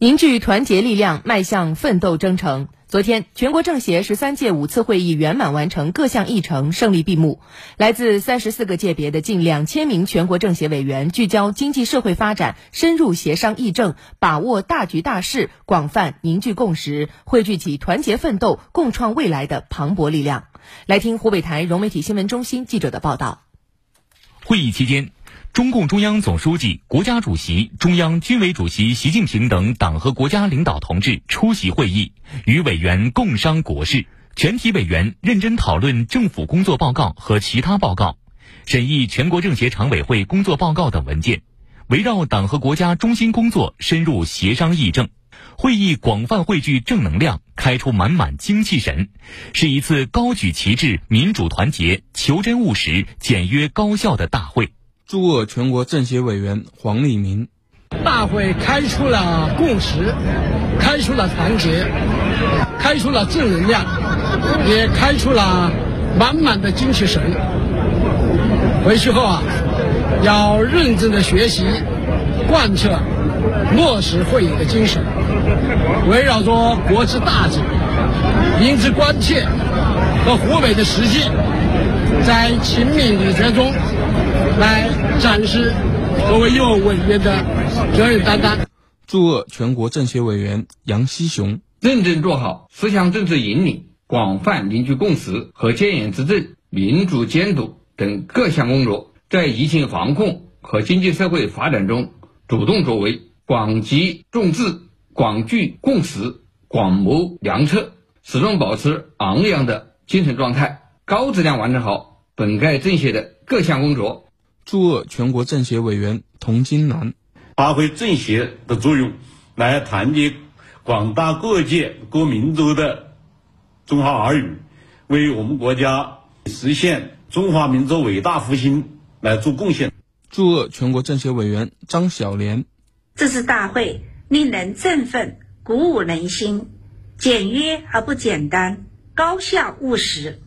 凝聚团结力量，迈向奋斗征程。昨天，全国政协十三届五次会议圆满完成各项议程，胜利闭幕。来自三十四个界别的近两千名全国政协委员，聚焦经济社会发展，深入协商议政，把握大局大势，广泛凝聚共识，汇聚起团结奋斗、共创未来的磅礴力量。来听湖北台融媒体新闻中心记者的报道。会议期间。中共中央总书记、国家主席、中央军委主席习近平等党和国家领导同志出席会议，与委员共商国事。全体委员认真讨论政府工作报告和其他报告，审议全国政协常委会工作报告等文件，围绕党和国家中心工作深入协商议政。会议广泛汇聚正能量，开出满满精气神，是一次高举旗帜、民主团结、求真务实、简约高效的大会。驻鄂全国政协委员黄立民，大会开出了共识，开出了团结，开出了正能量，也开出了满满的精气神。回去后啊，要认真的学习，贯彻落实会议的精神，围绕着国之大计、民之关切和湖北的实际，在亲民力学中。来展示作为右委员的责任担当。驻鄂全国政协委员杨希雄，认真做好思想政治引领、广泛凝聚共识和建言执政、民主监督等各项工作，在疫情防控和经济社会发展中主动作为，广集众志、广聚共识、广谋良策，始终保持昂扬的精神状态，高质量完成好本届政协的各项工作。驻鄂全国政协委员童金南，发挥政协的作用，来团结广大各界各民族的中华儿女，为我们国家实现中华民族伟大复兴来做贡献。驻鄂全国政协委员张小莲，这次大会令人振奋，鼓舞人心，简约而不简单，高效务实。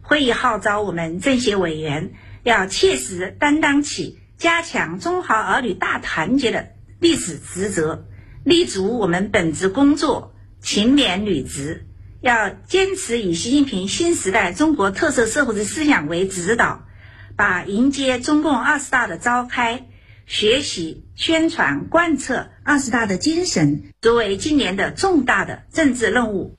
会议号召我们政协委员。要切实担当起加强中华儿女大团结的历史职责，立足我们本职工作，勤勉履职。要坚持以习近平新时代中国特色社会主义思想为指导，把迎接中共二十大的召开、学习、宣传、贯彻二十大的精神作为今年的重大的政治任务。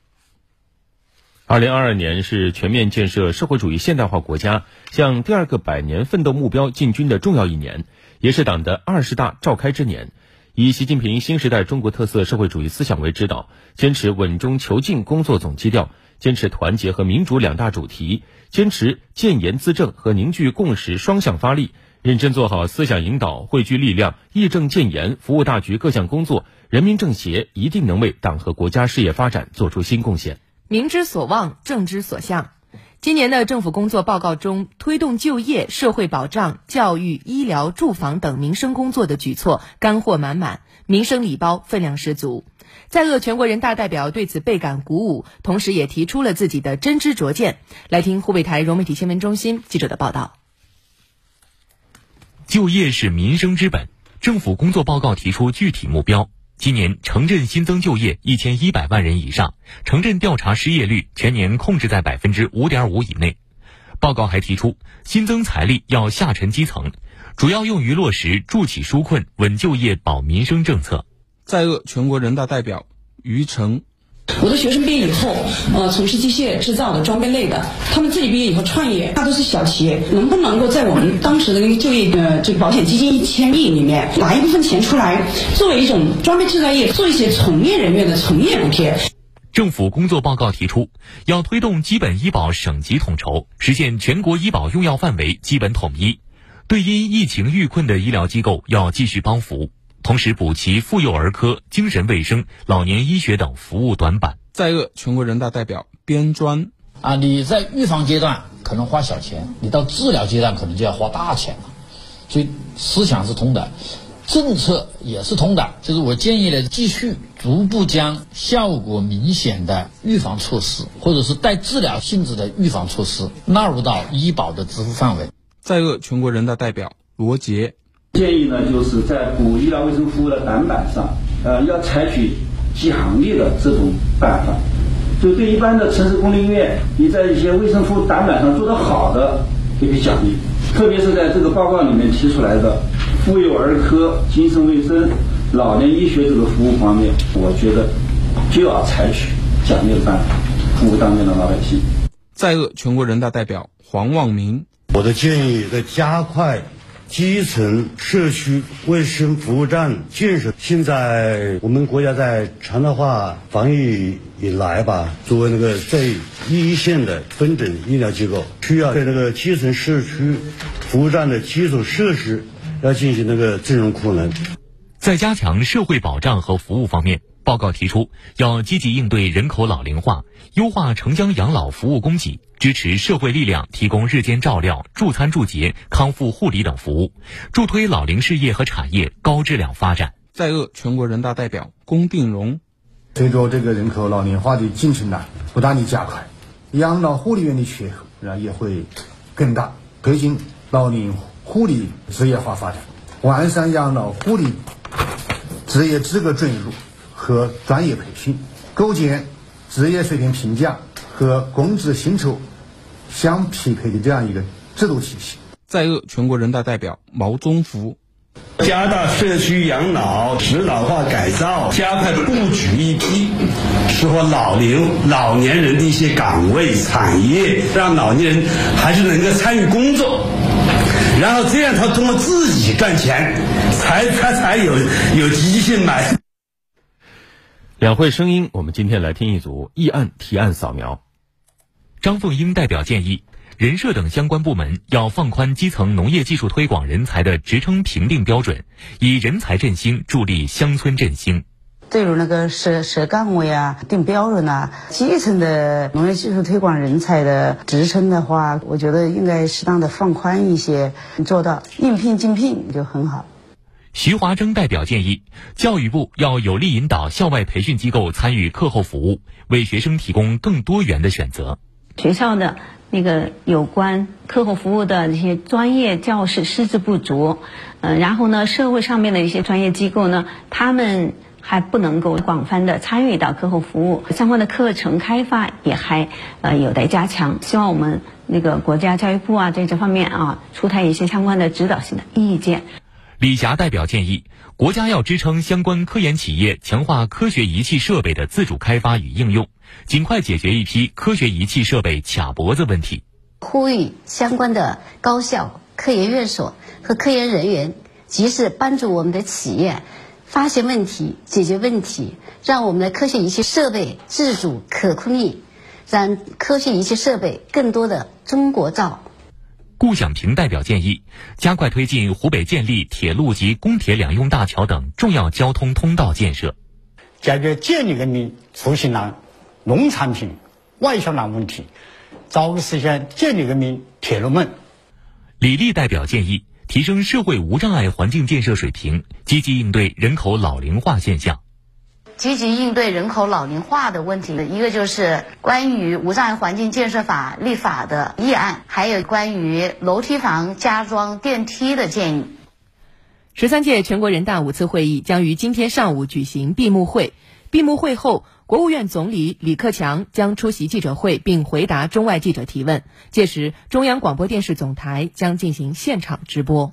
二零二二年是全面建设社会主义现代化国家向第二个百年奋斗目标进军的重要一年，也是党的二十大召开之年。以习近平新时代中国特色社会主义思想为指导，坚持稳中求进工作总基调，坚持团结和民主两大主题，坚持建言资政和凝聚共识双向发力，认真做好思想引导、汇聚力量、议政建言、服务大局各项工作，人民政协一定能为党和国家事业发展做出新贡献。民之所望，政之所向。今年的政府工作报告中，推动就业、社会保障、教育、医疗、住房等民生工作的举措干货满满，民生礼包分量十足。在鄂全国人大代表对此倍感鼓舞，同时也提出了自己的真知灼见。来听湖北台融媒体新闻中心记者的报道。就业是民生之本，政府工作报告提出具体目标。今年城镇新增就业一千一百万人以上，城镇调查失业率全年控制在百分之五点五以内。报告还提出，新增财力要下沉基层，主要用于落实助企纾困、稳就业、保民生政策。在鄂全国人大代表余成。我的学生毕业以后，呃，从事机械制造的装备类的，他们自己毕业以后创业，大都是小企业，能不能够在我们当时的那个就业的这个保险基金一千亿里面拿一部分钱出来，作为一种装备制造业做一些从业人员的从业补贴？政府工作报告提出，要推动基本医保省级统筹，实现全国医保用药范围基本统一，对因疫情遇困的医疗机构要继续帮扶。同时补齐妇幼儿科、精神卫生、老年医学等服务短板。在鄂全国人大代表边专啊，你在预防阶段可能花小钱，你到治疗阶段可能就要花大钱了。所以思想是通的，政策也是通的。就是我建议呢，继续逐步将效果明显的预防措施，或者是带治疗性质的预防措施纳入到医保的支付范围。在鄂全国人大代表罗杰。建议呢，就是在补医疗卫生服务的短板上，呃，要采取奖励的这种办法。就对一般的城市公立医院，你在一些卫生服务短板上做得好的，给予奖励。特别是在这个报告里面提出来的妇幼儿科、精神卫生、老年医学这个服务方面，我觉得就要采取奖励的办法，服务当地的老百姓。在鄂全国人大代表黄望明，我的建议在加快。基层社区卫生服务站建设，现在我们国家在常态化防疫以来吧，作为那个最一线的分诊医疗机构，需要在那个基层社区服务站的基础设施要进行那个阵容扩能，在加强社会保障和服务方面。报告提出，要积极应对人口老龄化，优化城乡养老服务供给，支持社会力量提供日间照料、助餐助洁、康复护理等服务，助推老龄事业和产业高质量发展。在鄂全国人大代表龚定荣，随着这个人口老龄化的进程呢不断的加快，养老护理员的缺口啊也会更大，推进老龄护理职业化发展，完善养老护理职业资格准入。和专业培训，构建职业水平评价和工资薪酬相匹配的这样一个制度体系。在鄂全国人大代表毛宗福，加大社区养老职老化改造，加快布局一批适合老龄老年人的一些岗位产业，让老年人还是能够参与工作，然后这样他通过自己赚钱，才他才有有积极性买。两会声音，我们今天来听一组议案提案扫描。张凤英代表建议，人社等相关部门要放宽基层农业技术推广人才的职称评定标准，以人才振兴助力乡村振兴。对于那个设设岗位啊、定标准呐，基层的农业技术推广人才的职称的话，我觉得应该适当的放宽一些，做到应聘尽聘就很好。徐华征代表建议，教育部要有力引导校外培训机构参与课后服务，为学生提供更多元的选择。学校的那个有关课后服务的这些专业教师师资不足，嗯，然后呢，社会上面的一些专业机构呢，他们还不能够广泛的参与到课后服务相关的课程开发也还呃有待加强。希望我们那个国家教育部啊，在这方面啊，出台一些相关的指导性的意见。李霞代表建议，国家要支撑相关科研企业强化科学仪器设备的自主开发与应用，尽快解决一批科学仪器设备卡脖子问题。呼吁相关的高校、科研院所和科研人员及时帮助我们的企业发现问题、解决问题，让我们的科学仪器设备自主可控力，让科学仪器设备更多的中国造。顾想平代表建议，加快推进湖北建立铁路及公铁两用大桥等重要交通通道建设，解决建立人民出行难、农产品外销难问题，早日实现建立人民铁路梦。李丽代表建议，提升社会无障碍环境建设水平，积极应对人口老龄化现象。积极应对人口老龄化的问题，一个就是关于无障碍环境建设法立法的议案，还有关于楼梯房加装电梯的建议。十三届全国人大五次会议将于今天上午举行闭幕会，闭幕会后，国务院总理李克强将出席记者会并回答中外记者提问，届时中央广播电视总台将进行现场直播。